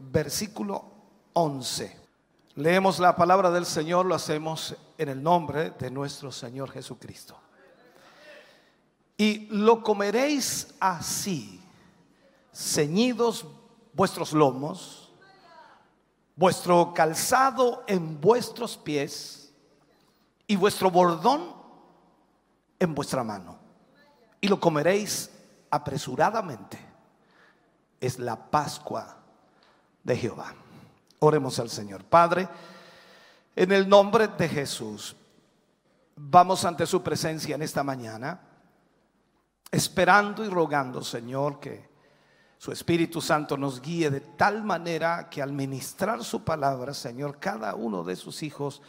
versículo 11. Leemos la palabra del Señor, lo hacemos en el nombre de nuestro Señor Jesucristo. Y lo comeréis así, ceñidos vuestros lomos, vuestro calzado en vuestros pies y vuestro bordón en vuestra mano. Y lo comeréis apresuradamente. Es la Pascua de Jehová. Oremos al Señor. Padre, en el nombre de Jesús, vamos ante su presencia en esta mañana, esperando y rogando, Señor, que su Espíritu Santo nos guíe de tal manera que al ministrar su palabra, Señor, cada uno de sus hijos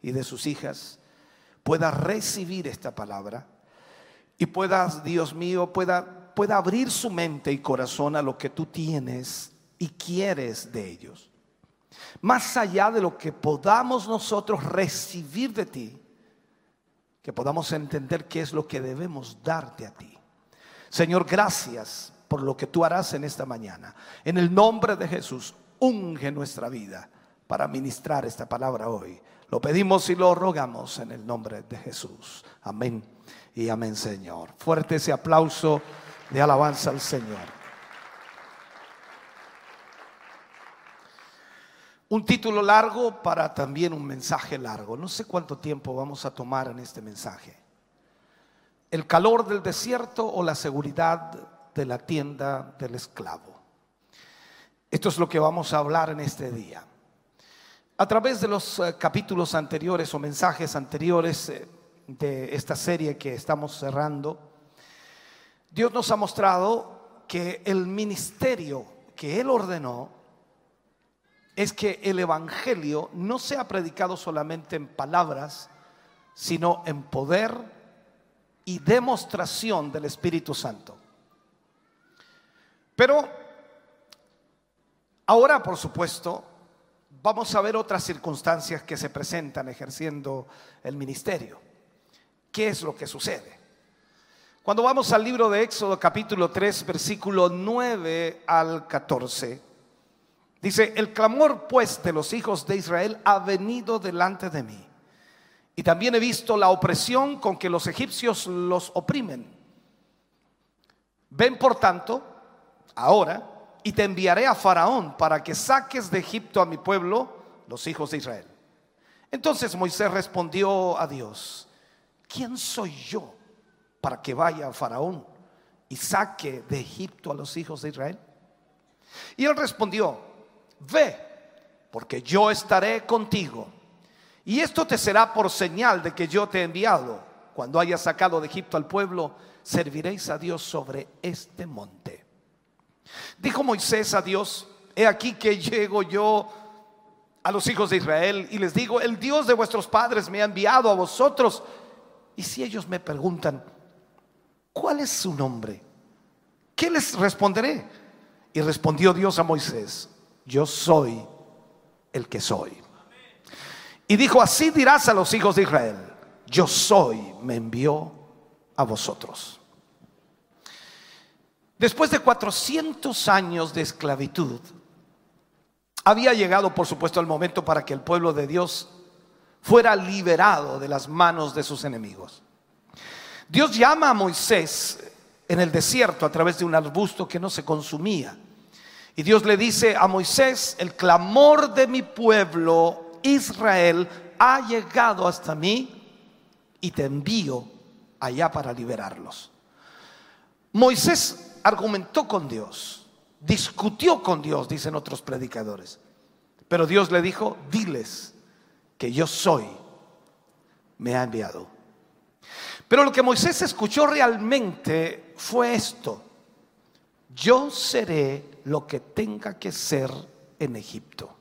y de sus hijas pueda recibir esta palabra y pueda, Dios mío, pueda, pueda abrir su mente y corazón a lo que tú tienes y quieres de ellos. Más allá de lo que podamos nosotros recibir de ti, que podamos entender qué es lo que debemos darte a ti. Señor, gracias por lo que tú harás en esta mañana. En el nombre de Jesús, unge nuestra vida para ministrar esta palabra hoy. Lo pedimos y lo rogamos en el nombre de Jesús. Amén y amén, Señor. Fuerte ese aplauso de alabanza al Señor. Un título largo para también un mensaje largo. No sé cuánto tiempo vamos a tomar en este mensaje. El calor del desierto o la seguridad de la tienda del esclavo. Esto es lo que vamos a hablar en este día. A través de los eh, capítulos anteriores o mensajes anteriores eh, de esta serie que estamos cerrando, Dios nos ha mostrado que el ministerio que Él ordenó es que el Evangelio no sea predicado solamente en palabras, sino en poder y demostración del Espíritu Santo. Pero ahora, por supuesto, vamos a ver otras circunstancias que se presentan ejerciendo el ministerio. ¿Qué es lo que sucede? Cuando vamos al libro de Éxodo capítulo 3, versículo 9 al 14, Dice, el clamor pues de los hijos de Israel ha venido delante de mí. Y también he visto la opresión con que los egipcios los oprimen. Ven por tanto, ahora, y te enviaré a Faraón para que saques de Egipto a mi pueblo, los hijos de Israel. Entonces Moisés respondió a Dios, ¿quién soy yo para que vaya a Faraón y saque de Egipto a los hijos de Israel? Y él respondió, ve, porque yo estaré contigo. Y esto te será por señal de que yo te he enviado. Cuando hayas sacado de Egipto al pueblo, serviréis a Dios sobre este monte. Dijo Moisés a Dios, he aquí que llego yo a los hijos de Israel y les digo, el Dios de vuestros padres me ha enviado a vosotros. Y si ellos me preguntan, ¿cuál es su nombre? ¿Qué les responderé? Y respondió Dios a Moisés, yo soy el que soy. Y dijo, así dirás a los hijos de Israel, yo soy, me envió a vosotros. Después de 400 años de esclavitud, había llegado, por supuesto, el momento para que el pueblo de Dios fuera liberado de las manos de sus enemigos. Dios llama a Moisés en el desierto a través de un arbusto que no se consumía. Y Dios le dice a Moisés, el clamor de mi pueblo Israel ha llegado hasta mí y te envío allá para liberarlos. Moisés argumentó con Dios, discutió con Dios, dicen otros predicadores. Pero Dios le dijo, diles que yo soy, me ha enviado. Pero lo que Moisés escuchó realmente fue esto, yo seré lo que tenga que ser en Egipto.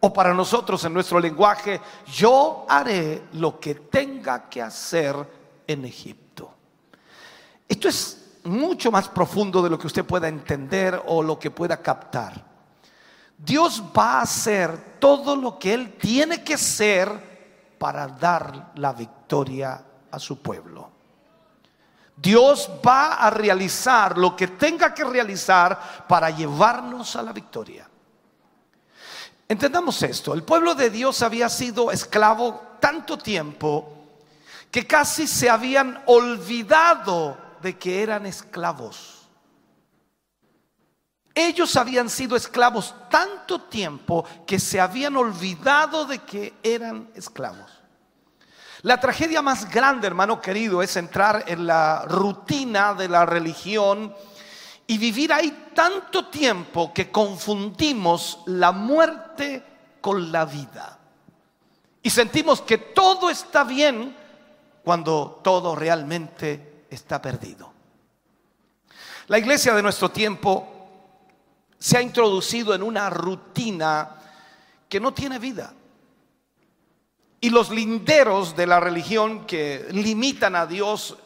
O para nosotros en nuestro lenguaje, yo haré lo que tenga que hacer en Egipto. Esto es mucho más profundo de lo que usted pueda entender o lo que pueda captar. Dios va a hacer todo lo que Él tiene que hacer para dar la victoria a su pueblo. Dios va a realizar lo que tenga que realizar para llevarnos a la victoria. Entendamos esto, el pueblo de Dios había sido esclavo tanto tiempo que casi se habían olvidado de que eran esclavos. Ellos habían sido esclavos tanto tiempo que se habían olvidado de que eran esclavos. La tragedia más grande, hermano querido, es entrar en la rutina de la religión y vivir ahí tanto tiempo que confundimos la muerte con la vida. Y sentimos que todo está bien cuando todo realmente está perdido. La iglesia de nuestro tiempo se ha introducido en una rutina que no tiene vida. Y los linderos de la religión que limitan a Dios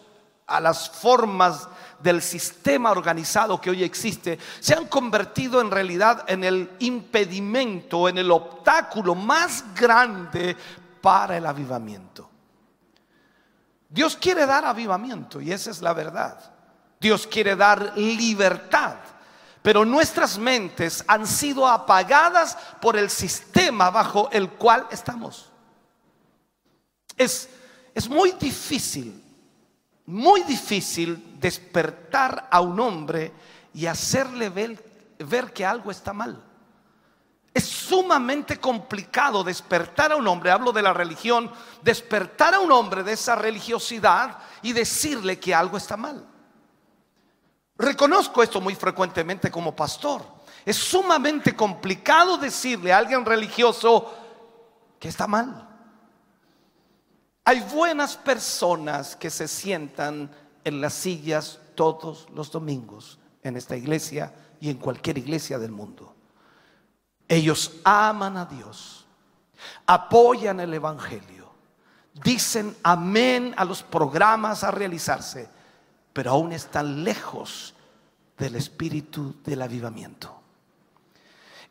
a las formas del sistema organizado que hoy existe, se han convertido en realidad en el impedimento, en el obstáculo más grande para el avivamiento. Dios quiere dar avivamiento y esa es la verdad. Dios quiere dar libertad pero nuestras mentes han sido apagadas por el sistema bajo el cual estamos. Es, es muy difícil, muy difícil despertar a un hombre y hacerle ver, ver que algo está mal. Es sumamente complicado despertar a un hombre, hablo de la religión, despertar a un hombre de esa religiosidad y decirle que algo está mal. Reconozco esto muy frecuentemente como pastor. Es sumamente complicado decirle a alguien religioso que está mal. Hay buenas personas que se sientan en las sillas todos los domingos en esta iglesia y en cualquier iglesia del mundo. Ellos aman a Dios, apoyan el Evangelio, dicen amén a los programas a realizarse pero aún están lejos del espíritu del avivamiento.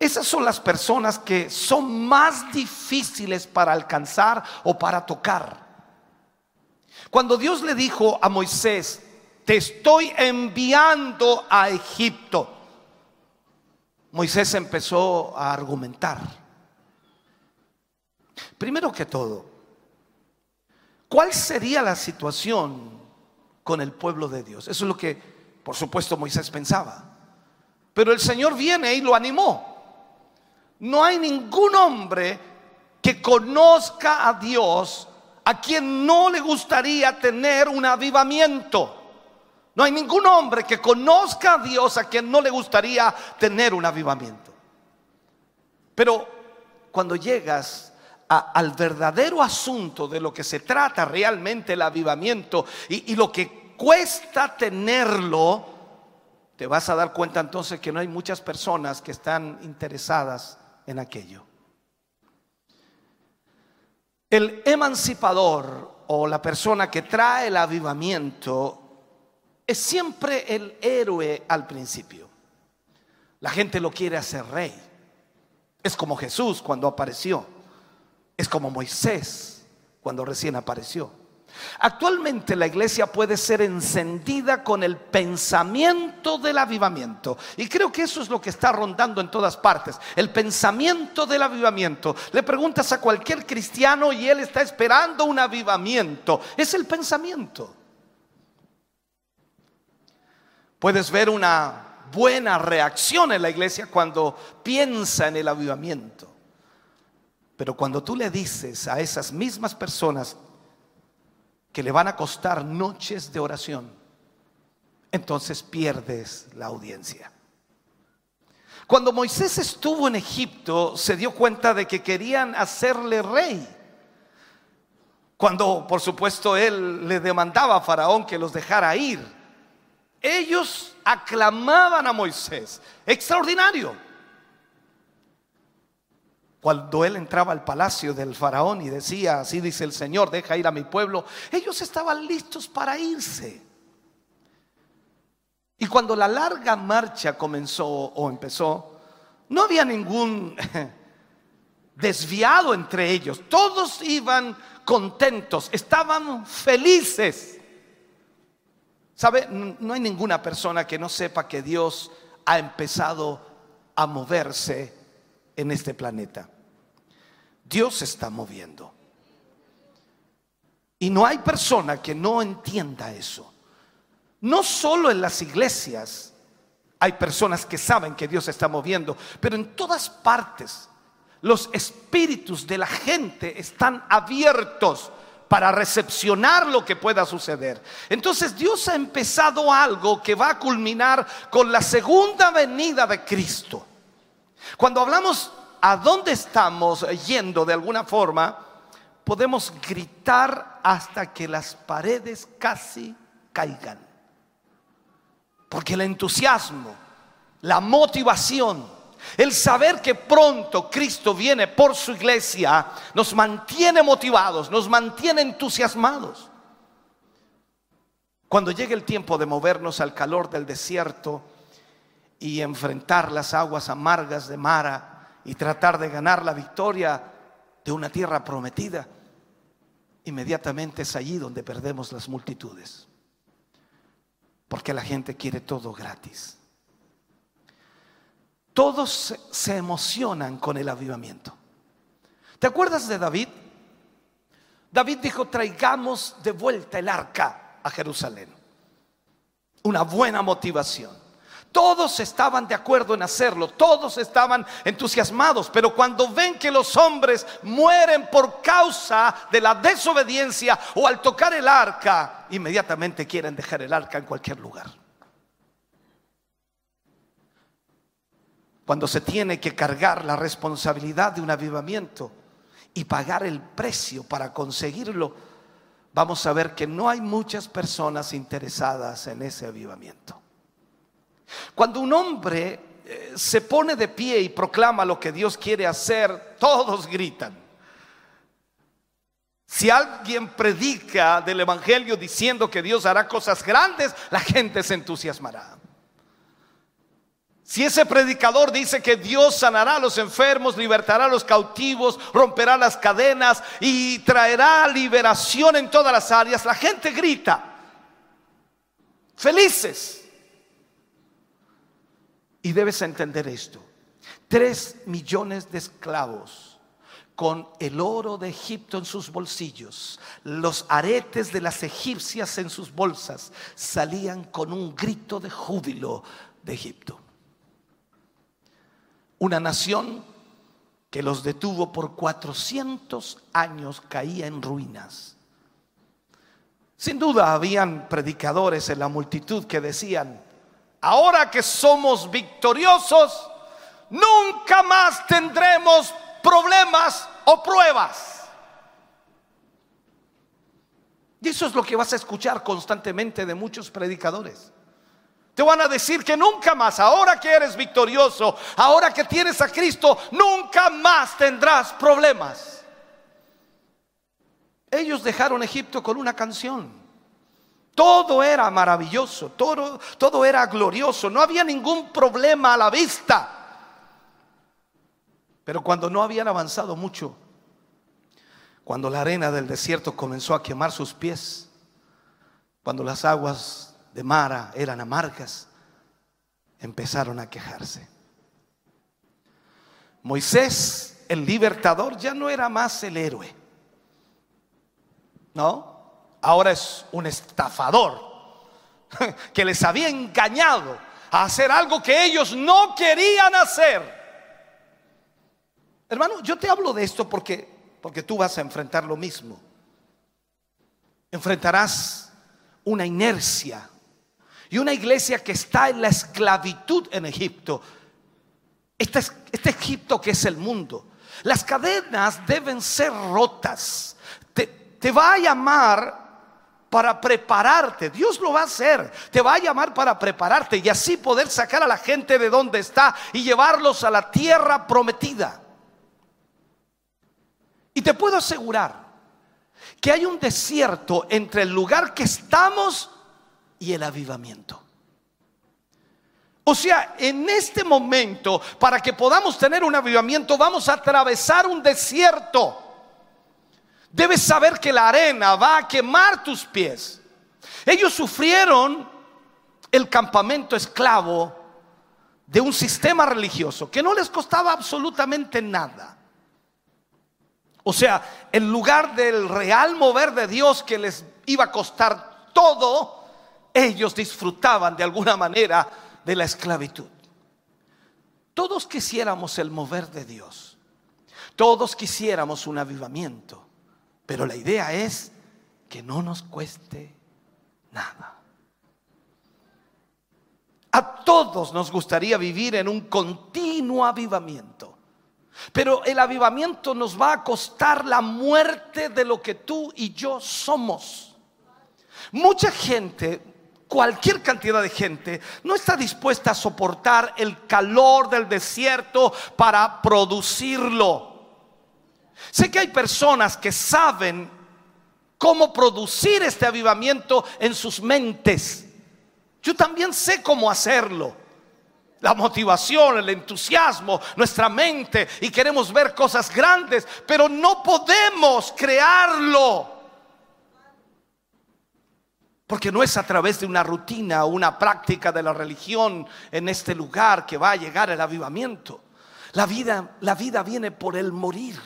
Esas son las personas que son más difíciles para alcanzar o para tocar. Cuando Dios le dijo a Moisés, te estoy enviando a Egipto, Moisés empezó a argumentar. Primero que todo, ¿cuál sería la situación con el pueblo de Dios. Eso es lo que, por supuesto, Moisés pensaba. Pero el Señor viene y lo animó. No hay ningún hombre que conozca a Dios a quien no le gustaría tener un avivamiento. No hay ningún hombre que conozca a Dios a quien no le gustaría tener un avivamiento. Pero cuando llegas al verdadero asunto de lo que se trata realmente el avivamiento y, y lo que cuesta tenerlo, te vas a dar cuenta entonces que no hay muchas personas que están interesadas en aquello. El emancipador o la persona que trae el avivamiento es siempre el héroe al principio. La gente lo quiere hacer rey. Es como Jesús cuando apareció. Es como Moisés cuando recién apareció. Actualmente la iglesia puede ser encendida con el pensamiento del avivamiento. Y creo que eso es lo que está rondando en todas partes. El pensamiento del avivamiento. Le preguntas a cualquier cristiano y él está esperando un avivamiento. Es el pensamiento. Puedes ver una buena reacción en la iglesia cuando piensa en el avivamiento. Pero cuando tú le dices a esas mismas personas que le van a costar noches de oración, entonces pierdes la audiencia. Cuando Moisés estuvo en Egipto, se dio cuenta de que querían hacerle rey. Cuando, por supuesto, él le demandaba a Faraón que los dejara ir, ellos aclamaban a Moisés. Extraordinario. Cuando él entraba al palacio del faraón y decía, así dice el Señor, deja ir a mi pueblo, ellos estaban listos para irse. Y cuando la larga marcha comenzó o empezó, no había ningún desviado entre ellos. Todos iban contentos, estaban felices. ¿Sabe? No hay ninguna persona que no sepa que Dios ha empezado a moverse en este planeta. Dios está moviendo. Y no hay persona que no entienda eso. No solo en las iglesias hay personas que saben que Dios está moviendo, pero en todas partes los espíritus de la gente están abiertos para recepcionar lo que pueda suceder. Entonces Dios ha empezado algo que va a culminar con la segunda venida de Cristo. Cuando hablamos a dónde estamos yendo de alguna forma, podemos gritar hasta que las paredes casi caigan. Porque el entusiasmo, la motivación, el saber que pronto Cristo viene por su iglesia nos mantiene motivados, nos mantiene entusiasmados. Cuando llegue el tiempo de movernos al calor del desierto y enfrentar las aguas amargas de Mara y tratar de ganar la victoria de una tierra prometida, inmediatamente es allí donde perdemos las multitudes. Porque la gente quiere todo gratis. Todos se emocionan con el avivamiento. ¿Te acuerdas de David? David dijo, traigamos de vuelta el arca a Jerusalén. Una buena motivación. Todos estaban de acuerdo en hacerlo, todos estaban entusiasmados, pero cuando ven que los hombres mueren por causa de la desobediencia o al tocar el arca, inmediatamente quieren dejar el arca en cualquier lugar. cuando se tiene que cargar la responsabilidad de un avivamiento y pagar el precio para conseguirlo, vamos a ver que no hay muchas personas interesadas en ese avivamiento. Cuando un hombre eh, se pone de pie y proclama lo que Dios quiere hacer, todos gritan. Si alguien predica del Evangelio diciendo que Dios hará cosas grandes, la gente se entusiasmará. Si ese predicador dice que Dios sanará a los enfermos, libertará a los cautivos, romperá las cadenas y traerá liberación en todas las áreas, la gente grita, felices. Y debes entender esto. Tres millones de esclavos con el oro de Egipto en sus bolsillos, los aretes de las egipcias en sus bolsas, salían con un grito de júbilo de Egipto. Una nación que los detuvo por 400 años caía en ruinas. Sin duda habían predicadores en la multitud que decían, ahora que somos victoriosos, nunca más tendremos problemas o pruebas. Y eso es lo que vas a escuchar constantemente de muchos predicadores. Te van a decir que nunca más, ahora que eres victorioso, ahora que tienes a Cristo, nunca más tendrás problemas. Ellos dejaron Egipto con una canción. Todo era maravilloso, todo, todo era glorioso, no había ningún problema a la vista. Pero cuando no habían avanzado mucho, cuando la arena del desierto comenzó a quemar sus pies, cuando las aguas de Mara eran amargas, empezaron a quejarse. Moisés, el libertador, ya no era más el héroe. ¿No? Ahora es un estafador que les había engañado a hacer algo que ellos no querían hacer. Hermano, yo te hablo de esto porque porque tú vas a enfrentar lo mismo. Enfrentarás una inercia y una iglesia que está en la esclavitud en Egipto. Este, este, Egipto que es el mundo. Las cadenas deben ser rotas. Te, te va a llamar para prepararte. Dios lo va a hacer. Te va a llamar para prepararte y así poder sacar a la gente de donde está y llevarlos a la tierra prometida. Y te puedo asegurar que hay un desierto entre el lugar que estamos y el avivamiento. O sea, en este momento, para que podamos tener un avivamiento, vamos a atravesar un desierto. Debes saber que la arena va a quemar tus pies. Ellos sufrieron el campamento esclavo de un sistema religioso que no les costaba absolutamente nada. O sea, en lugar del real mover de Dios que les iba a costar todo, ellos disfrutaban de alguna manera de la esclavitud. Todos quisiéramos el mover de Dios. Todos quisiéramos un avivamiento. Pero la idea es que no nos cueste nada. A todos nos gustaría vivir en un continuo avivamiento. Pero el avivamiento nos va a costar la muerte de lo que tú y yo somos. Mucha gente cualquier cantidad de gente no está dispuesta a soportar el calor del desierto para producirlo. Sé que hay personas que saben cómo producir este avivamiento en sus mentes. Yo también sé cómo hacerlo. La motivación, el entusiasmo, nuestra mente y queremos ver cosas grandes, pero no podemos crearlo. Porque no es a través de una rutina o una práctica de la religión en este lugar que va a llegar el avivamiento. La vida, la vida viene por el morir.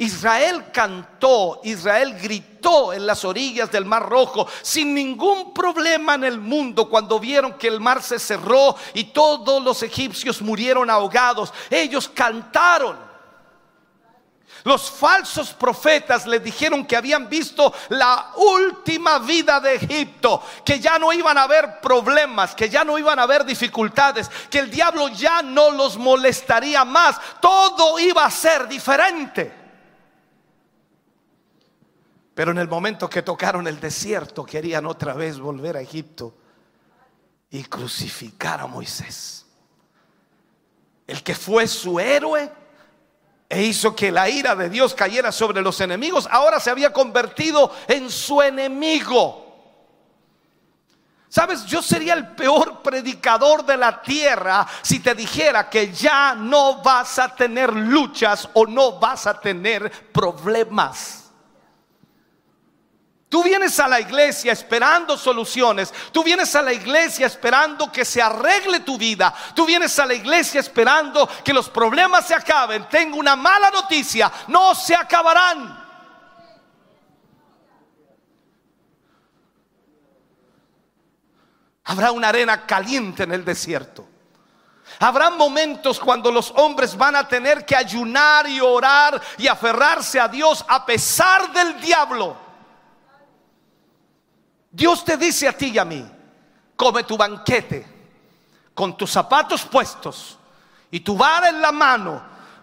Israel cantó, Israel gritó en las orillas del Mar Rojo sin ningún problema en el mundo cuando vieron que el mar se cerró y todos los egipcios murieron ahogados. Ellos cantaron. Los falsos profetas le dijeron que habían visto la última vida de Egipto, que ya no iban a haber problemas, que ya no iban a haber dificultades, que el diablo ya no los molestaría más, todo iba a ser diferente. Pero en el momento que tocaron el desierto, querían otra vez volver a Egipto y crucificar a Moisés. El que fue su héroe e hizo que la ira de Dios cayera sobre los enemigos, ahora se había convertido en su enemigo. Sabes, yo sería el peor predicador de la tierra si te dijera que ya no vas a tener luchas o no vas a tener problemas. Tú vienes a la iglesia esperando soluciones. Tú vienes a la iglesia esperando que se arregle tu vida. Tú vienes a la iglesia esperando que los problemas se acaben. Tengo una mala noticia. No se acabarán. Habrá una arena caliente en el desierto. Habrá momentos cuando los hombres van a tener que ayunar y orar y aferrarse a Dios a pesar del diablo. Dios te dice a ti y a mí, come tu banquete con tus zapatos puestos y tu vara en la mano,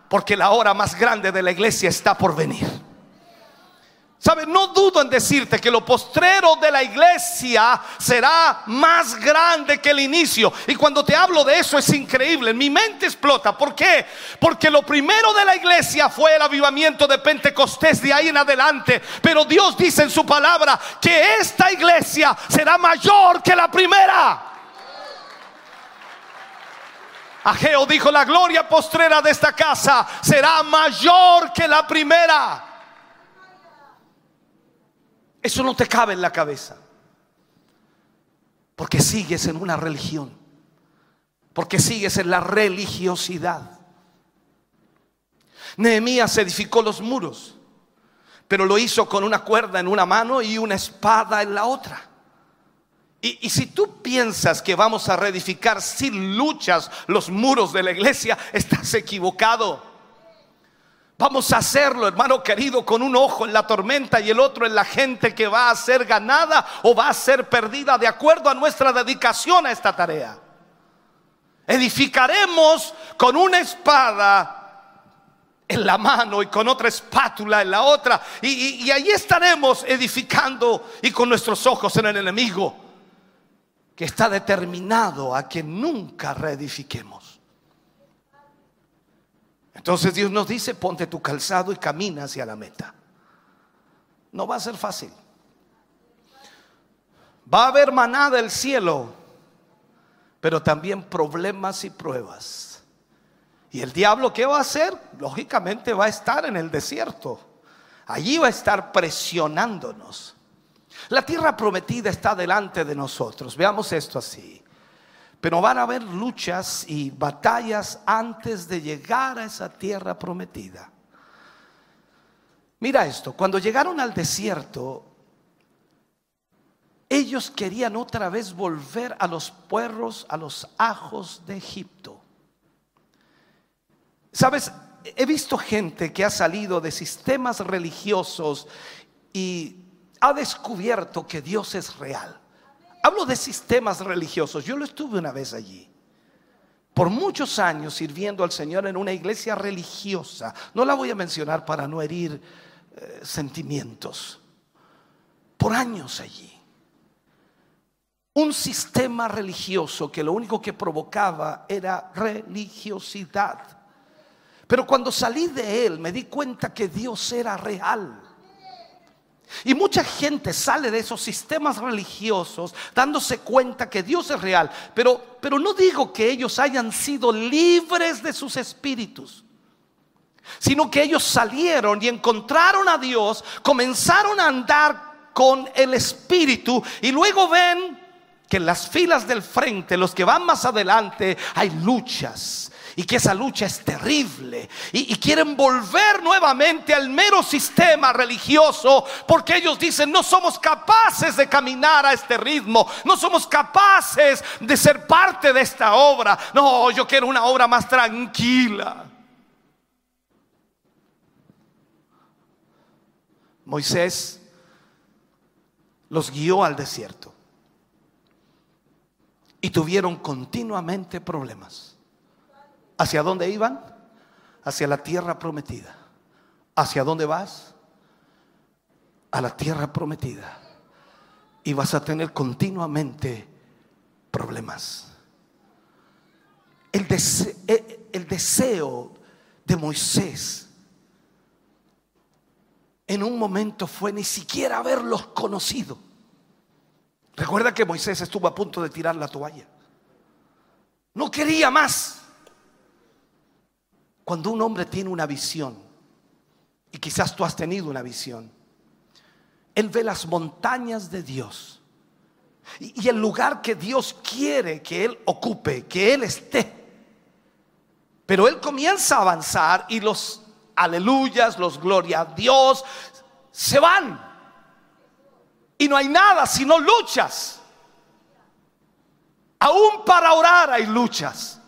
porque la hora más grande de la iglesia está por venir. ¿Sabes? No dudo en decirte que lo postrero de la iglesia será más grande que el inicio. Y cuando te hablo de eso es increíble. Mi mente explota. ¿Por qué? Porque lo primero de la iglesia fue el avivamiento de Pentecostés de ahí en adelante. Pero Dios dice en su palabra que esta iglesia será mayor que la primera. Ageo dijo, la gloria postrera de esta casa será mayor que la primera. Eso no te cabe en la cabeza. Porque sigues en una religión. Porque sigues en la religiosidad. Nehemías edificó los muros, pero lo hizo con una cuerda en una mano y una espada en la otra. Y, si tú piensas que vamos a reedificar sin luchas los muros de la iglesia, estás equivocado. Vamos a hacerlo, hermano querido, con un ojo en la tormenta y el otro en la gente que va a ser ganada o va a ser perdida de acuerdo a nuestra dedicación a esta tarea. Edificaremos con una espada en la mano y con otra espátula en la otra. Y, y ahí estaremos edificando y con nuestros ojos en el enemigo que está determinado a que nunca reedifiquemos. Entonces Dios nos dice, ponte tu calzado y camina hacia la meta. No va a ser fácil. Va a haber maná del cielo, pero también problemas y pruebas. ¿Y el diablo qué va a hacer? Lógicamente va a estar en el desierto. Allí va a estar presionándonos. La tierra prometida está delante de nosotros. Veamos esto así. Pero van a haber luchas y batallas antes de llegar a esa tierra prometida. Mira esto, cuando llegaron al desierto, ellos querían otra vez volver a los puerros, a los ajos de Egipto. Sabes, he visto gente que ha salido de sistemas religiosos y ha descubierto que Dios es real. Hablo de sistemas religiosos. Yo lo estuve una vez allí. Por muchos años sirviendo al Señor en una iglesia religiosa. No la voy a mencionar para no herir eh, sentimientos. Por años allí. Un sistema religioso que lo único que provocaba era religiosidad. Pero cuando salí de él me di cuenta que Dios era real. Y mucha gente sale de esos sistemas religiosos dándose cuenta que Dios es real. Pero, pero no digo que ellos hayan sido libres de sus espíritus, sino que ellos salieron y encontraron a Dios, comenzaron a andar con el espíritu y luego ven que en las filas del frente, los que van más adelante, hay luchas y que esa lucha es terrible y, quieren volver nuevamente al mero sistema religioso porque ellos dicen no somos capaces de caminar a este ritmo, no somos capaces de ser parte de esta obra. No, yo quiero una obra más tranquila. Moisés los guió al desierto y tuvieron continuamente problemas. ¿Hacia dónde iban? Hacia la tierra prometida. ¿Hacia dónde vas? A la tierra prometida. Y vas a tener continuamente problemas. El deseo, eh, el deseo de Moisés en un momento fue ni siquiera haberlos conocido. Recuerda que Moisés estuvo a punto de tirar la toalla. No quería más. Cuando un hombre tiene una visión, y quizás tú has tenido una visión, él ve las montañas de Dios y, el lugar que Dios quiere que él ocupe, que él esté. Pero él comienza a avanzar y los aleluyas, los gloria a Dios, se van. Y no hay nada sino luchas. Aún para orar hay luchas.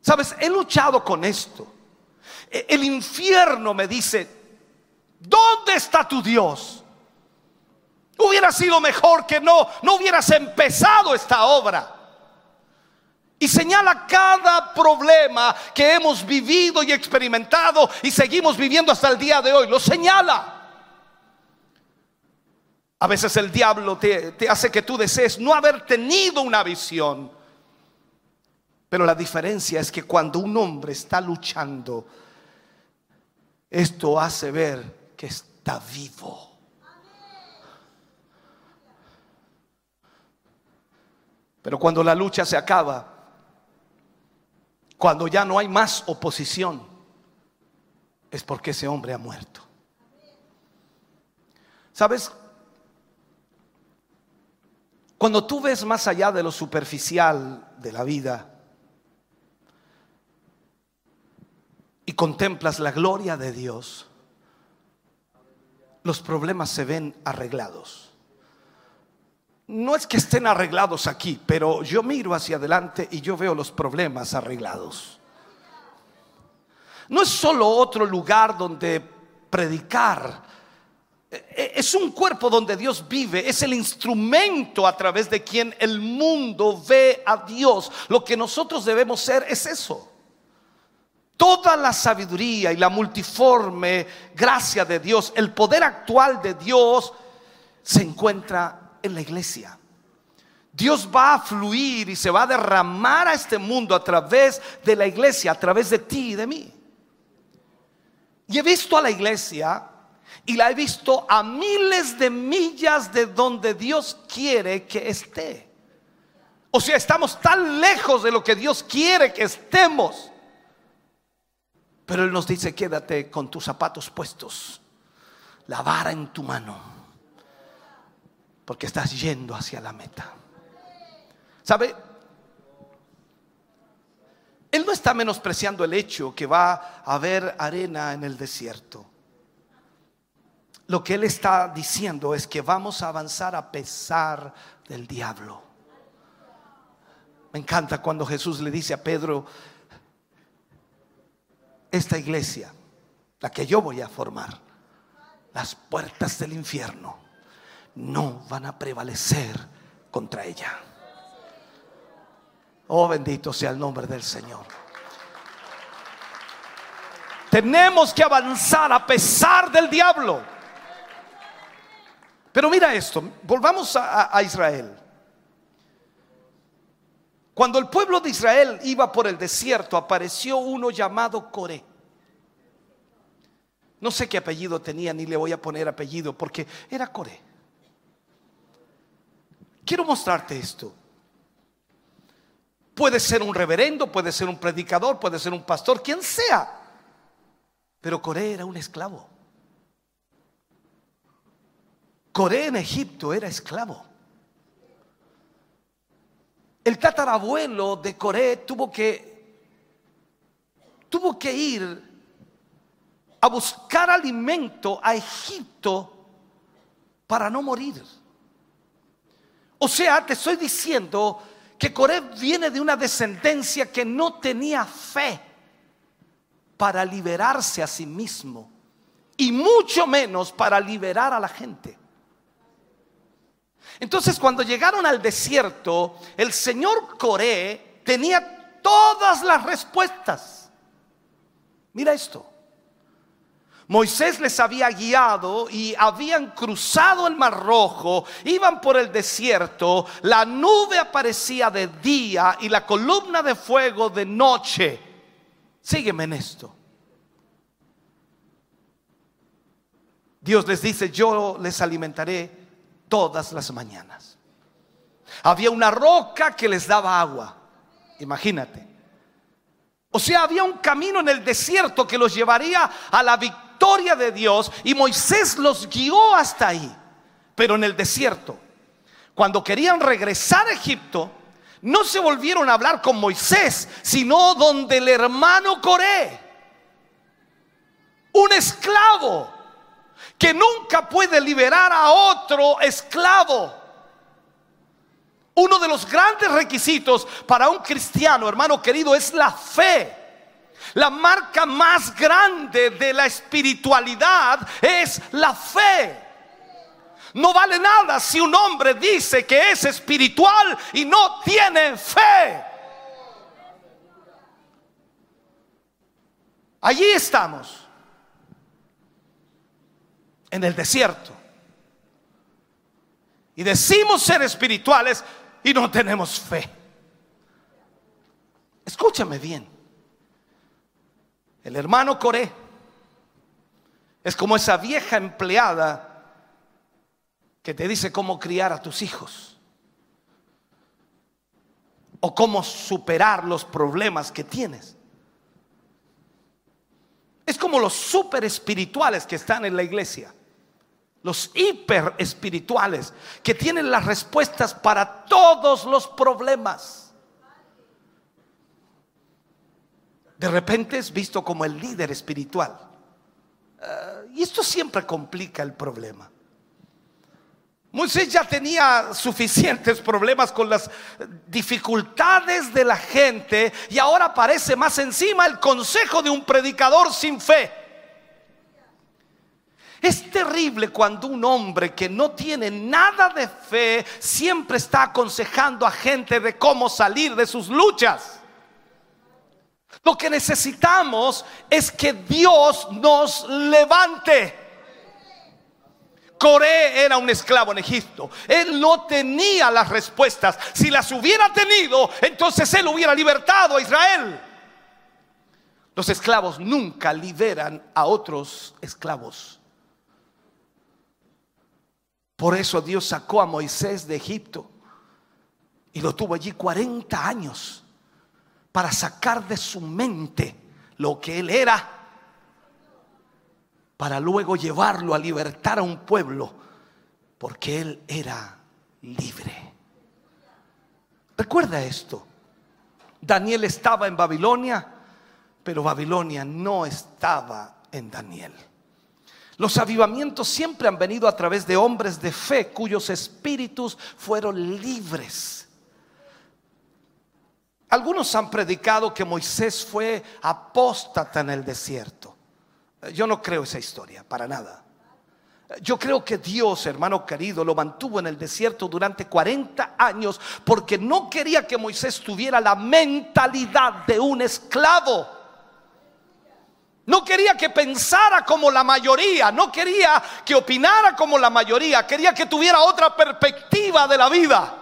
Sabes, he luchado con esto. E, el infierno me dice, ¿dónde está tu Dios? Hubiera sido mejor que no, no hubieras empezado esta obra. Y señala cada problema que hemos vivido y experimentado y seguimos viviendo hasta el día de hoy. Lo señala. A veces el diablo te, te hace que tú desees no haber tenido una visión pero la diferencia es que cuando un hombre está luchando, esto hace ver que está vivo. Pero cuando la lucha se acaba, cuando ya no hay más oposición, es porque ese hombre ha muerto. ¿Sabes? Cuando tú ves más allá de lo superficial de la vida, y contemplas la gloria de Dios, los problemas se ven arreglados. No es que estén arreglados aquí, pero yo miro hacia adelante y yo veo los problemas arreglados. No es solo otro lugar donde predicar. E, e, es un cuerpo donde Dios vive, es el instrumento a través de quien el mundo ve a Dios. Lo que nosotros debemos ser es eso. Toda la sabiduría y la multiforme gracia de Dios, el poder actual de Dios se encuentra en la iglesia. Dios va a fluir y se va a derramar a este mundo a través de la iglesia, a través de ti y de mí. Y he visto a la iglesia y la he visto a miles de millas de donde Dios quiere que esté. O sea, estamos tan lejos de lo que Dios quiere que estemos. Pero Él nos dice, quédate con tus zapatos puestos, la vara en tu mano, porque estás yendo hacia la meta. ¿Sabe? Él no está menospreciando el hecho que va a haber arena en el desierto. Lo que Él está diciendo es que vamos a avanzar a pesar del diablo. Me encanta cuando Jesús le dice a Pedro, esta iglesia, la que yo voy a formar, las puertas del infierno no van a prevalecer contra ella. Oh, bendito sea el nombre del Señor. Tenemos que avanzar a pesar del diablo. Pero mira esto, volvamos a, Israel. Cuando el pueblo de Israel iba por el desierto, apareció uno llamado Coré. No sé qué apellido tenía, ni le voy a poner apellido, porque era Coré. Quiero mostrarte esto. Puede ser un reverendo, puede ser un predicador, puede ser un pastor, quien sea. Pero Coré era un esclavo. Coré en Egipto era esclavo. El tatarabuelo de Coré tuvo que tuvo que ir a buscar alimento a Egipto para no morir. O sea, te estoy diciendo que Coré viene de una descendencia que no tenía fe para liberarse a sí mismo y mucho menos para liberar a la gente. Entonces cuando llegaron al desierto, el señor Coré tenía todas las respuestas. Mira esto. Moisés les había guiado y habían cruzado el mar rojo, iban por el desierto, la nube aparecía de día y la columna de fuego de noche. Sígueme en esto. Dios les dice, yo les alimentaré todas las mañanas. Había una roca que les daba agua, imagínate. O sea, había un camino en el desierto que los llevaría a la victoria de Dios y Moisés los guió hasta ahí. Pero en el desierto, cuando querían regresar a Egipto, no se volvieron a hablar con Moisés, sino donde el hermano Coré, un esclavo que nunca puede liberar a otro esclavo. Uno de los grandes requisitos para un cristiano, hermano querido, es la fe. La marca más grande de la espiritualidad es la fe. No vale nada si un hombre dice que es espiritual y no tiene fe. Allí estamos, en el desierto. Y decimos ser espirituales y no tenemos fe. Escúchame bien. El hermano Coré es como esa vieja empleada que te dice cómo criar a tus hijos o cómo superar los problemas que tienes. Es como los super espirituales que están en la iglesia, los hiper espirituales que tienen las respuestas para todos los problemas. de repente es visto como el líder espiritual. Eh, y esto siempre complica el problema. Moisés ya tenía suficientes problemas con las dificultades de la gente y ahora aparece más encima el consejo de un predicador sin fe. Es terrible cuando un hombre que no tiene nada de fe siempre está aconsejando a gente de cómo salir de sus luchas. Lo que necesitamos es que Dios nos levante. Coré era un esclavo en Egipto. Él no tenía las respuestas. Si las hubiera tenido, entonces él hubiera libertado a Israel. Los esclavos nunca liberan a otros esclavos. Por eso Dios sacó a Moisés de Egipto y lo tuvo allí 40 años para sacar de su mente lo que él era, para luego llevarlo a libertar a un pueblo, porque él era libre. Recuerda esto, Daniel estaba en Babilonia, pero Babilonia no estaba en Daniel. Los avivamientos siempre han venido a través de hombres de fe cuyos espíritus fueron libres. Algunos han predicado que Moisés fue apóstata en el desierto. Yo no creo esa historia, para nada. Yo creo que Dios, hermano querido, lo mantuvo en el desierto durante 40 años porque no quería que Moisés tuviera la mentalidad de un esclavo. No quería que pensara como la mayoría, no quería que opinara como la mayoría, quería que tuviera otra perspectiva de la vida.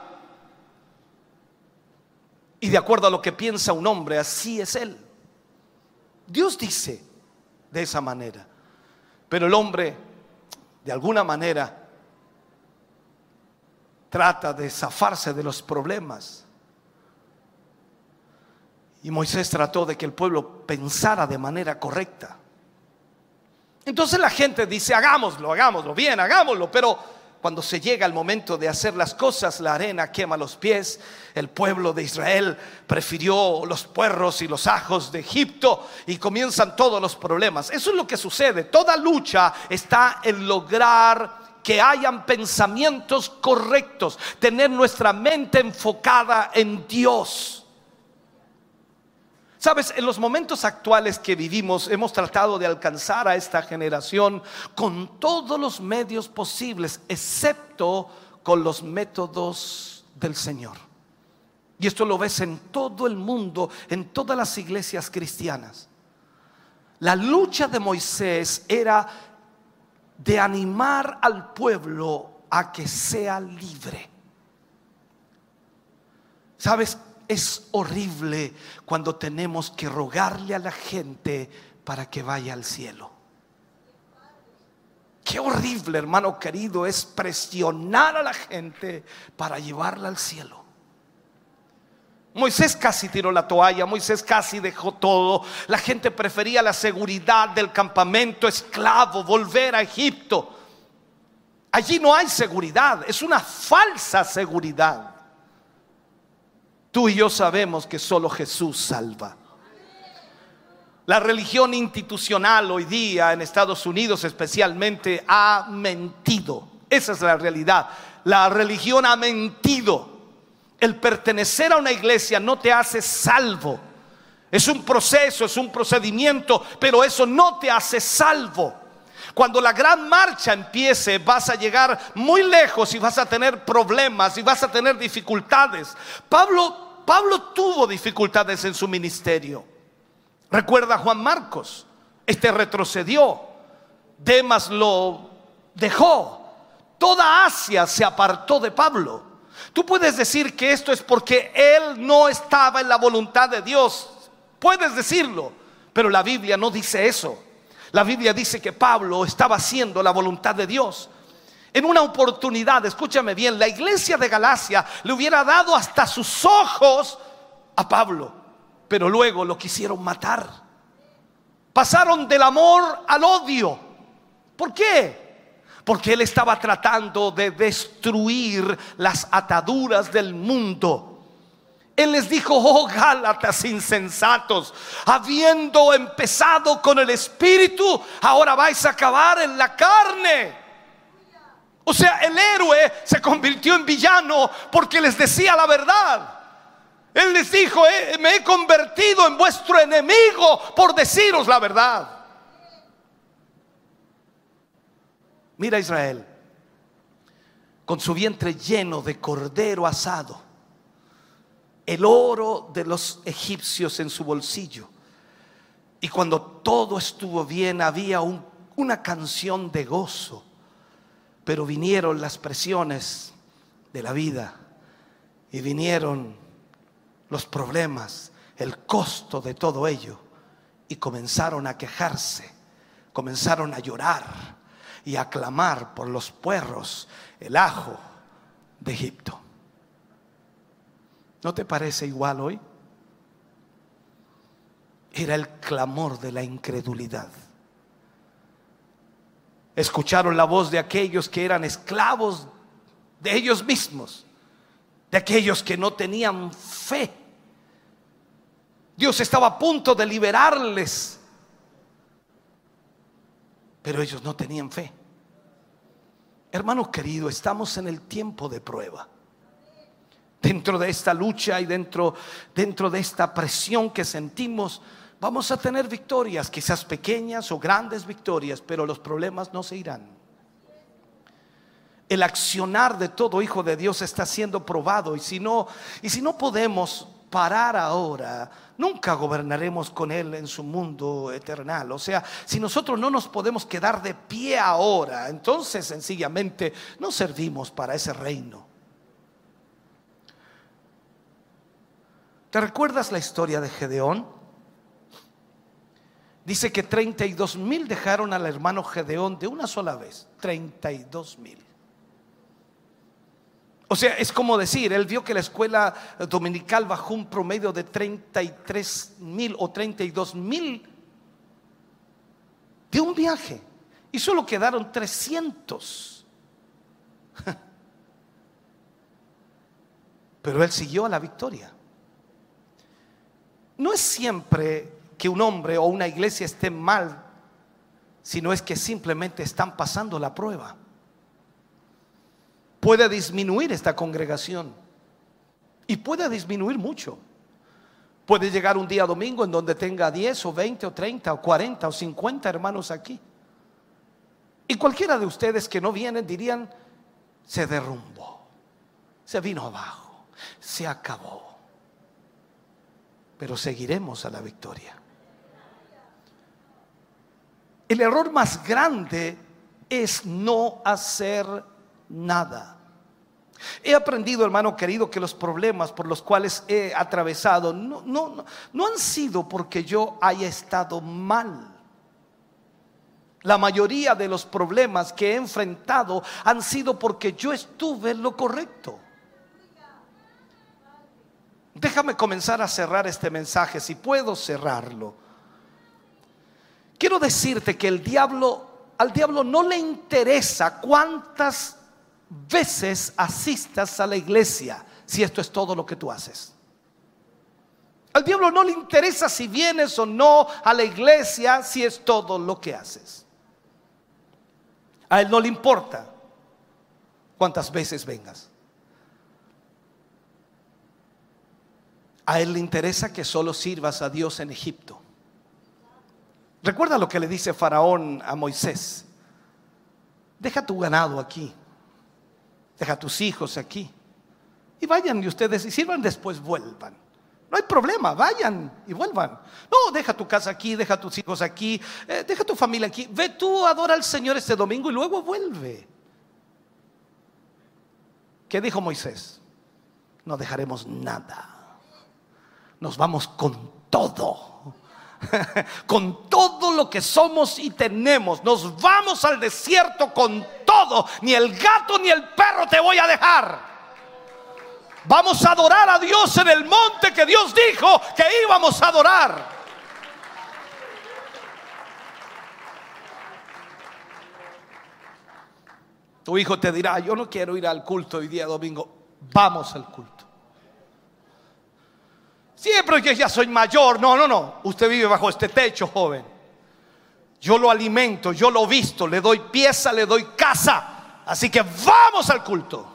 Y de acuerdo a lo que piensa un hombre, así es él. Dios dice de esa manera. Pero el hombre, de alguna manera, trata de zafarse de los problemas. Y Moisés trató de que el pueblo pensara de manera correcta. Entonces la gente dice, hagámoslo, hagámoslo, bien, hagámoslo, pero cuando se llega el momento de hacer las cosas, la arena quema los pies. El pueblo de Israel prefirió los puerros y los ajos de Egipto y comienzan todos los problemas. Eso es lo que sucede. Toda lucha está en lograr que hayan pensamientos correctos, tener nuestra mente enfocada en Dios. Sabes, en los momentos actuales que vivimos hemos tratado de alcanzar a esta generación con todos los medios posibles, excepto con los métodos del Señor. Y esto lo ves en todo el mundo, en todas las iglesias cristianas. La lucha de Moisés era de animar al pueblo a que sea libre. ¿Sabes? Es horrible cuando tenemos que rogarle a la gente para que vaya al cielo. Qué horrible, hermano querido, es presionar a la gente para llevarla al cielo. Moisés casi tiró la toalla, Moisés casi dejó todo. La gente prefería la seguridad del campamento esclavo, volver a Egipto. Allí no hay seguridad, es una falsa seguridad. Tú y yo sabemos que solo Jesús salva. La religión institucional hoy día en Estados Unidos especialmente ha mentido. Esa es la realidad. La religión ha mentido. El pertenecer a una iglesia no te hace salvo. Es un proceso, es un procedimiento, pero eso no te hace salvo. Cuando la gran marcha empiece, vas a llegar muy lejos y vas a tener problemas y vas a tener dificultades. Pablo Pablo tuvo dificultades en su ministerio. Recuerda a Juan Marcos, este retrocedió, Demas lo dejó, toda Asia se apartó de Pablo. Tú puedes decir que esto es porque él no estaba en la voluntad de Dios, puedes decirlo, pero la Biblia no dice eso. La Biblia dice que Pablo estaba haciendo la voluntad de Dios en una oportunidad, escúchame bien, la iglesia de Galacia le hubiera dado hasta sus ojos a Pablo, pero luego lo quisieron matar. Pasaron del amor al odio. ¿Por qué? Porque él estaba tratando de destruir las ataduras del mundo. Él les dijo, oh Gálatas insensatos, habiendo empezado con el espíritu, ahora vais a acabar en la carne. O sea, el héroe se convirtió en villano porque les decía la verdad. Él les dijo, eh, me he convertido en vuestro enemigo por deciros la verdad. Mira Israel, con su vientre lleno de cordero asado, el oro de los egipcios en su bolsillo. Y cuando todo estuvo bien, había una canción de gozo Pero vinieron las presiones de la vida y vinieron los problemas, el costo de todo ello y comenzaron a quejarse, comenzaron a llorar y a clamar por los puerros, el ajo de Egipto. ¿No te parece igual hoy? Era el clamor de la incredulidad. Escucharon la voz de aquellos que eran esclavos de ellos mismos, de aquellos que no tenían fe. Dios estaba a punto de liberarles, pero ellos no tenían fe. Hermano querido, estamos en el tiempo de prueba. Dentro de esta lucha y dentro, dentro de esta presión que sentimos, vamos a tener victorias, quizás pequeñas o grandes victorias, pero los problemas no se irán. El accionar de todo hijo de Dios está siendo probado y si no y si no podemos parar ahora, nunca gobernaremos con Él en su mundo eternal. O sea, si nosotros no nos podemos quedar de pie ahora, entonces sencillamente no servimos para ese reino. ¿Te recuerdas la historia de Gedeón? Dice que 32 mil dejaron al hermano Gedeón de una sola vez. 32 mil. O sea, es como decir, él vio que la escuela dominical bajó un promedio de 33 mil o 32 mil de un viaje y solo quedaron 300. Pero él siguió a la victoria. No es siempre que un hombre o una iglesia esté mal, sino es que simplemente están pasando la prueba puede disminuir esta congregación. Y puede disminuir mucho. Puede llegar un día domingo en donde tenga 10 o 20 o 30 o 40 o 50 hermanos aquí. Y cualquiera de ustedes que no vienen dirían, se derrumbó, se vino abajo, se acabó. Pero seguiremos a la victoria. El error más grande es no hacer nada. He aprendido, hermano querido, que los problemas por los cuales he atravesado no, han sido porque yo haya estado mal. La mayoría de los problemas que he enfrentado han sido porque yo estuve en lo correcto. Déjame comenzar a cerrar este mensaje, si puedo cerrarlo. Quiero decirte que el diablo, al diablo no le interesa cuántas veces asistas a la iglesia si esto es todo lo que tú haces. Al diablo no le interesa si vienes o no a la iglesia si es todo lo que haces. A él no le importa cuántas veces vengas. A él le interesa que solo sirvas a Dios en Egipto. Recuerda lo que le dice Faraón a Moisés. Deja tu ganado aquí deja tus hijos aquí. Y vayan y ustedes, y sirvan después vuelvan. No hay problema, vayan y vuelvan. No, deja tu casa aquí, deja tus hijos aquí, eh, deja tu familia aquí. Ve tú, adora al Señor este domingo y luego vuelve. ¿Qué dijo Moisés? No dejaremos nada. Nos vamos con todo. con todo lo que somos y tenemos. Nos vamos al desierto con todo. Ni el gato ni el perro te voy a dejar. Vamos a adorar a Dios en el monte que Dios dijo que íbamos a adorar. Tu hijo te dirá, yo no quiero ir al culto hoy día domingo. Vamos al culto. Siempre que ya soy mayor. No, no, no. Usted vive bajo este techo, joven. Yo lo alimento, yo lo visto, le doy pieza, le doy casa. Así que vamos al culto.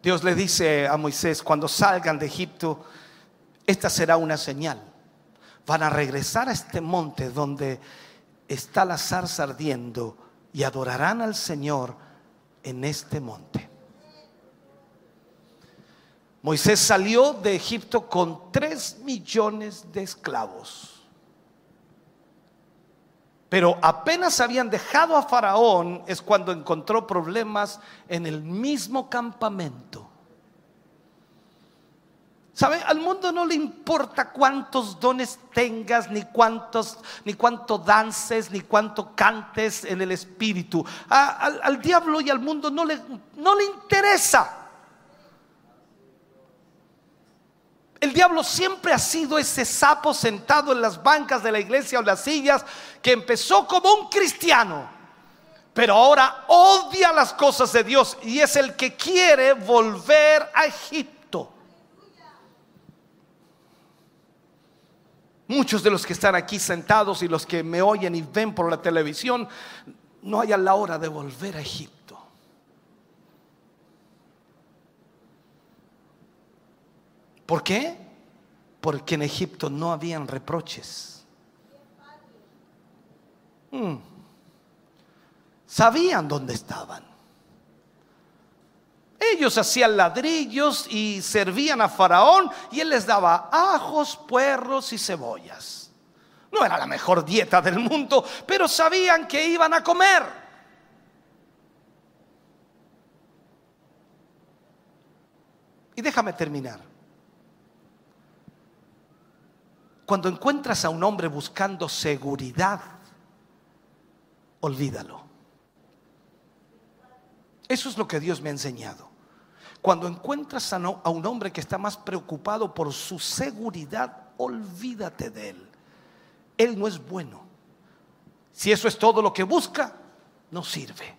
Dios le dice a Moisés, cuando salgan de Egipto, esta será una señal van a regresar a este monte donde está la zarza ardiendo y adorarán al Señor en este monte. Moisés salió de Egipto con tres millones de esclavos. Pero apenas habían dejado a Faraón es cuando encontró problemas en el mismo campamento. ¿Sabe? Al mundo no le importa cuántos dones tengas, ni cuántos, ni cuánto dances, ni cuánto cantes en el espíritu. al, diablo y al mundo no le, no le interesa. El diablo siempre ha sido ese sapo sentado en las bancas de la iglesia o las sillas que empezó como un cristiano, pero ahora odia las cosas de Dios y es el que quiere volver a Egipto. Muchos de los que están aquí sentados y los que me oyen y ven por la televisión, no hay a la hora de volver a Egipto. ¿Por qué? Porque en Egipto no habían reproches. Hmm. Sabían dónde estaban. Ellos hacían ladrillos y servían a Faraón y él les daba ajos, puerros y cebollas. No era la mejor dieta del mundo, pero sabían que iban a comer. Y déjame terminar. Cuando encuentras a un hombre buscando seguridad, olvídalo. Eso es lo que Dios me ha enseñado. Cuando encuentras a, un hombre que está más preocupado por su seguridad, olvídate de él. Él no es bueno. Si eso es todo lo que busca, no sirve.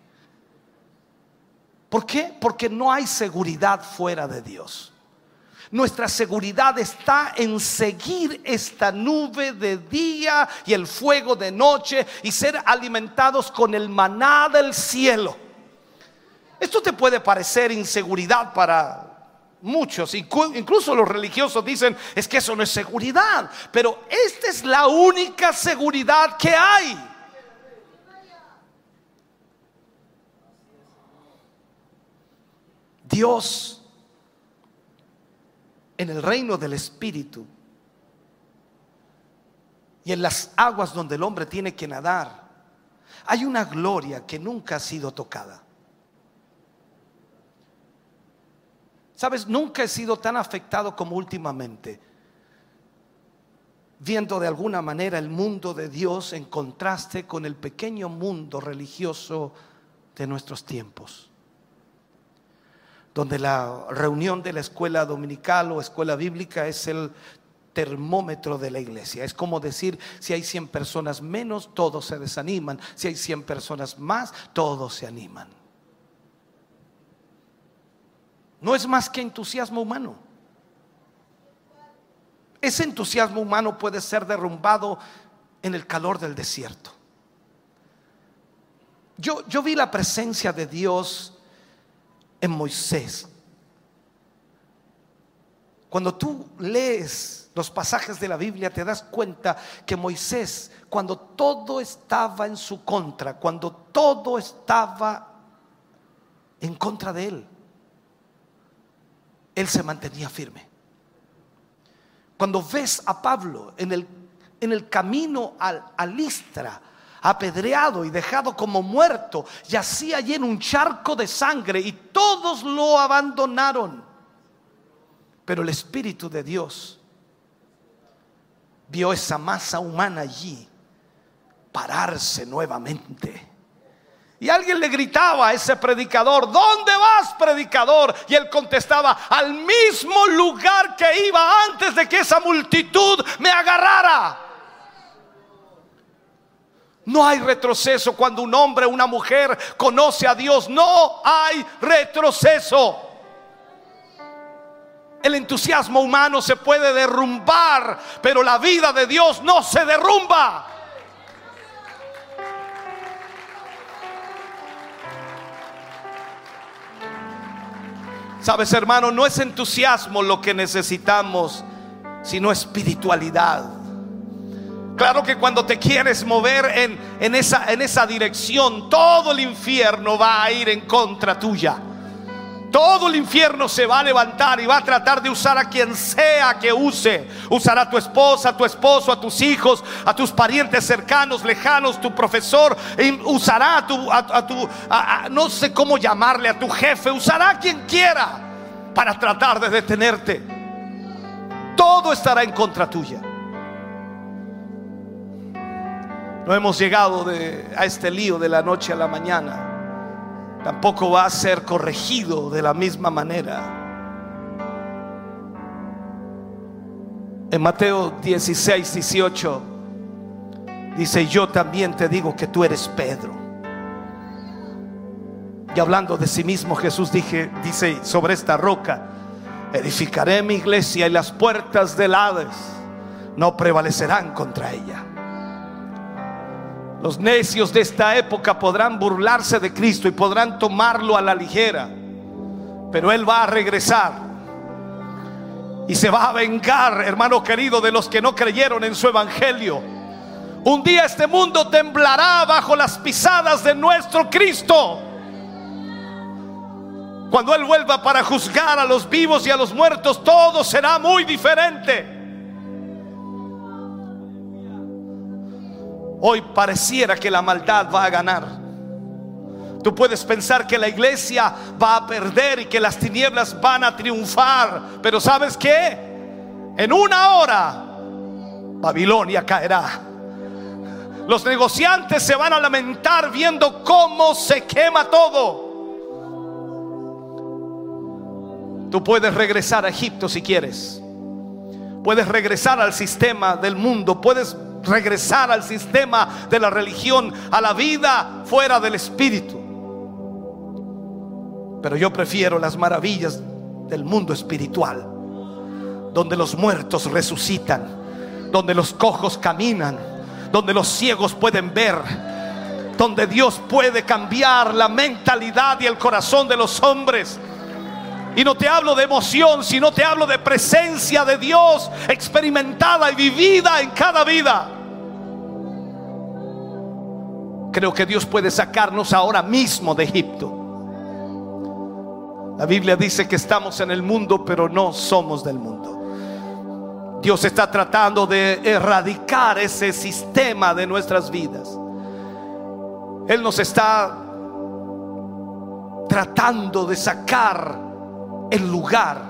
¿Por qué? Porque no hay seguridad fuera de Dios. Nuestra seguridad está en seguir esta nube de día y el fuego de noche y ser alimentados con el maná del cielo. Esto te puede parecer inseguridad para muchos, incluso los religiosos dicen, es que eso no es seguridad, pero esta es la única seguridad que hay. Dios en el reino del Espíritu y en las aguas donde el hombre tiene que nadar, hay una gloria que nunca ha sido tocada. Sabes, nunca he sido tan afectado como últimamente, viendo de alguna manera el mundo de Dios en contraste con el pequeño mundo religioso de nuestros tiempos, donde la reunión de la escuela dominical o escuela bíblica es el termómetro de la iglesia. Es como decir, si hay 100 personas menos, todos se desaniman. Si hay 100 personas más, todos se animan. No es más que entusiasmo humano. Ese entusiasmo humano puede ser derrumbado en el calor del desierto. Yo, yo vi la presencia de Dios en Moisés. Cuando tú lees los pasajes de la Biblia te das cuenta que Moisés, cuando todo estaba en su contra, cuando todo estaba en contra de él, él se mantenía firme. Cuando ves a Pablo en el, en el camino al, a Listra, apedreado y dejado como muerto, yacía allí en un charco de sangre y todos lo abandonaron. Pero el Espíritu de Dios vio esa masa humana allí pararse nuevamente y alguien le gritaba a ese predicador, ¿dónde vas, predicador? Y él contestaba, al mismo lugar que iba antes de que esa multitud me agarrara. No hay retroceso cuando un hombre o una mujer conoce a Dios. No hay retroceso. El entusiasmo humano se puede derrumbar, pero la vida de Dios no se derrumba. Sabes, hermano, no es entusiasmo lo que necesitamos, sino espiritualidad. Claro que cuando te quieres mover en, en, esa, en esa dirección, todo el infierno va a ir en contra tuya todo el infierno se va a levantar y va a tratar de usar a quien sea que use. Usará a tu esposa, a tu esposo, a tus hijos, a tus parientes cercanos, lejanos, tu profesor. Usará a tu, a, tu no sé cómo llamarle, a tu jefe. Usará a quien quiera para tratar de detenerte. Todo estará en contra tuya. No hemos llegado a este lío de la noche a la mañana tampoco va a ser corregido de la misma manera. En Mateo 16, 18 dice, yo también te digo que tú eres Pedro. Y hablando de sí mismo, Jesús dice, sobre esta roca edificaré mi iglesia y las puertas del Hades no prevalecerán contra ella. Los necios de esta época podrán burlarse de Cristo y podrán tomarlo a la ligera. Pero Él va a regresar. Y se va a vengar, hermano querido, de los que no creyeron en su evangelio. Un día este mundo temblará bajo las pisadas de nuestro Cristo. Cuando Él vuelva para juzgar a los vivos y a los muertos, todo será muy diferente. Hoy pareciera que la maldad va a ganar. Tú puedes pensar que la iglesia va a perder y que las tinieblas van a triunfar. Pero ¿sabes qué? En una hora Babilonia caerá. Los negociantes se van a lamentar viendo cómo se quema todo. Tú puedes regresar a Egipto si quieres. Puedes regresar al sistema del mundo. Puedes regresar al sistema de la religión, a la vida fuera del espíritu. Pero yo prefiero las maravillas del mundo espiritual, donde los muertos resucitan, donde los cojos caminan, donde los ciegos pueden ver, donde Dios puede cambiar la mentalidad y el corazón de los hombres. Y no te hablo de emoción, sino te hablo de presencia de Dios experimentada y vivida en cada vida. Creo que Dios puede sacarnos ahora mismo de Egipto. La Biblia dice que estamos en el mundo, pero no somos del mundo. Dios está tratando de erradicar ese sistema de nuestras vidas. Él nos está tratando de sacar el lugar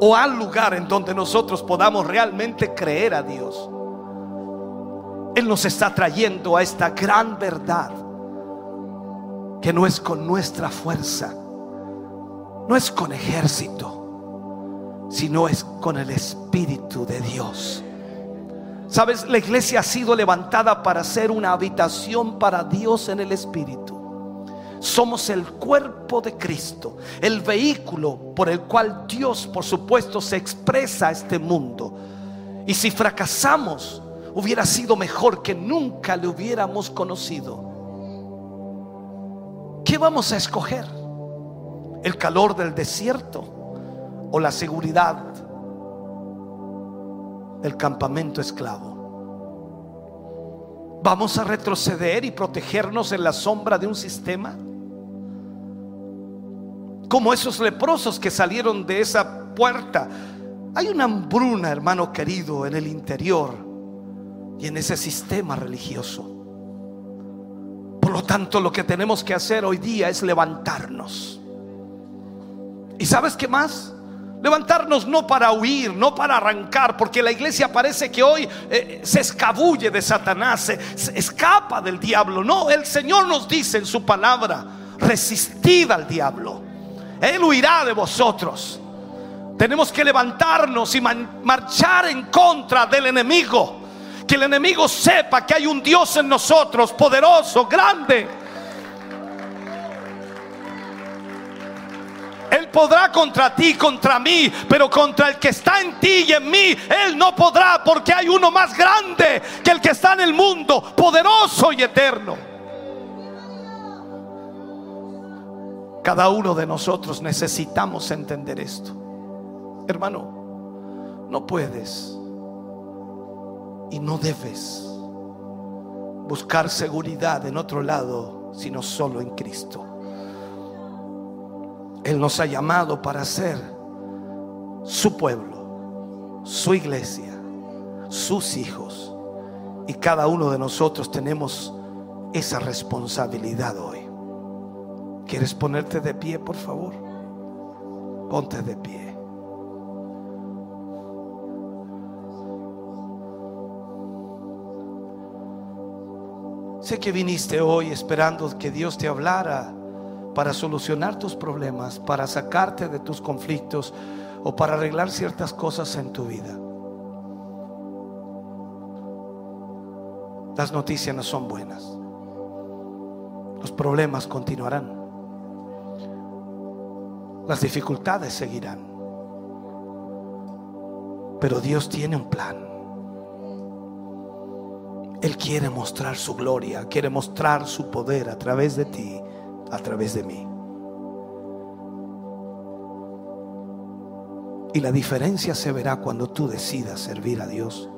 o al lugar en donde nosotros podamos realmente creer a Dios. Él nos está trayendo a esta gran verdad que no es con nuestra fuerza, no es con ejército, sino es con el Espíritu de Dios. Sabes, la iglesia ha sido levantada para ser una habitación para Dios en el Espíritu. Somos el cuerpo de Cristo, el vehículo por el cual Dios, por supuesto, se expresa a este mundo. Y si fracasamos, hubiera sido mejor que nunca le hubiéramos conocido. ¿Qué vamos a escoger? ¿El calor del desierto o la seguridad del campamento esclavo? ¿Vamos a retroceder y protegernos en la sombra de un sistema? Como esos leprosos que salieron de esa puerta. Hay una hambruna, hermano querido, en el interior y en ese sistema religioso. Por lo tanto, lo que tenemos que hacer hoy día es levantarnos. ¿Y sabes qué más? Levantarnos no para huir, no para arrancar, porque la iglesia parece que hoy eh, se escabulle de Satanás, se, escapa del diablo. No, el Señor nos dice en su palabra, resistid al diablo. Él huirá de vosotros. Tenemos que levantarnos y marchar en contra del enemigo. Que el enemigo sepa que hay un Dios en nosotros, poderoso, grande. Él podrá contra ti, contra mí, pero contra el que está en ti y en mí, Él no podrá porque hay uno más grande que el que está en el mundo, poderoso y eterno. Cada uno de nosotros necesitamos entender esto. Hermano, no puedes y no debes buscar seguridad en otro lado, sino solo en Cristo. Él nos ha llamado para ser su pueblo, su iglesia, sus hijos. Y cada uno de nosotros tenemos esa responsabilidad hoy. ¿Quieres ponerte de pie, por favor? Ponte de pie. Sé que viniste hoy esperando que Dios te hablara para solucionar tus problemas, para sacarte de tus conflictos o para arreglar ciertas cosas en tu vida. Las noticias no son buenas. Los problemas continuarán. Las dificultades seguirán. Pero Dios tiene un plan. Él quiere mostrar su gloria, quiere mostrar su poder a través de ti, a través de mí. Y la diferencia se verá cuando tú decidas servir a Dios,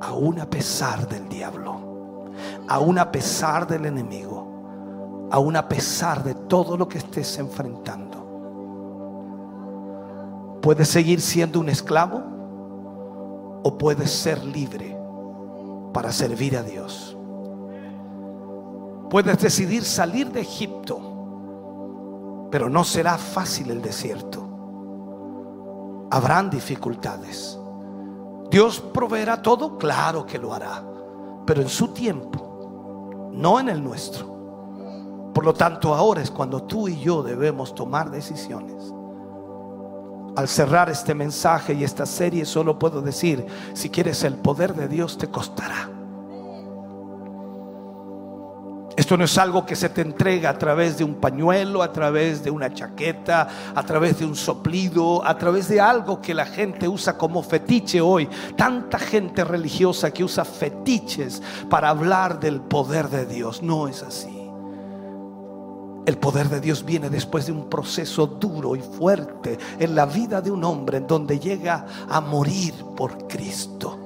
aún a pesar del diablo, aún a pesar del enemigo, aún a pesar de todo lo que estés enfrentando. Puedes seguir siendo un esclavo o puedes ser libre para servir a Dios. Puedes decidir salir de Egipto, pero no será fácil el desierto. Habrán dificultades. Dios proveerá todo, claro que lo hará, pero en su tiempo, no en el nuestro. Por lo tanto, ahora es cuando tú y yo debemos tomar decisiones al cerrar este mensaje y esta serie solo puedo decir, si quieres el poder de Dios te costará. Esto no es algo que se te entrega a través de un pañuelo, a través de una chaqueta, a través de un soplido, a través de algo que la gente usa como fetiche hoy. Tanta gente religiosa que usa fetiches para hablar del poder de Dios. No es así. El poder de Dios viene después de un proceso duro y fuerte en la vida de un hombre en donde llega a morir por Cristo,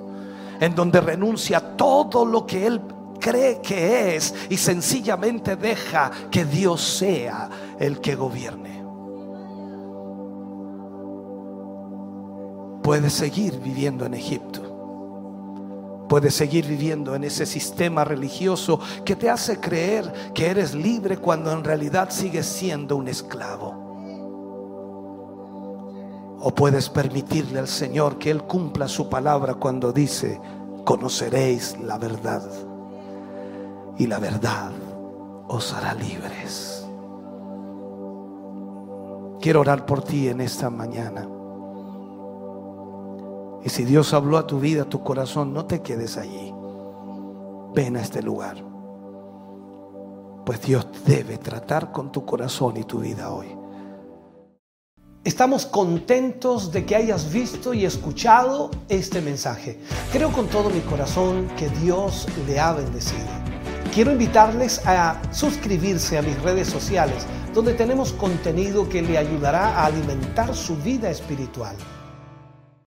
en donde renuncia a todo lo que él cree que es y sencillamente deja que Dios sea el que gobierne. Puede seguir viviendo en Egipto puedes seguir viviendo en ese sistema religioso que te hace creer que eres libre cuando en realidad sigues siendo un esclavo. O puedes permitirle al Señor que Él cumpla su palabra cuando dice, conoceréis la verdad y la verdad os hará libres. Quiero orar por ti en esta mañana. Y si Dios habló a tu vida, a tu corazón, no te quedes allí. Ven a este lugar. Pues Dios debe tratar con tu corazón y tu vida hoy. Estamos contentos de que hayas visto y escuchado este mensaje. Creo con todo mi corazón que Dios le ha bendecido. Quiero invitarles a suscribirse a mis redes sociales, donde tenemos contenido que le ayudará a alimentar su vida espiritual.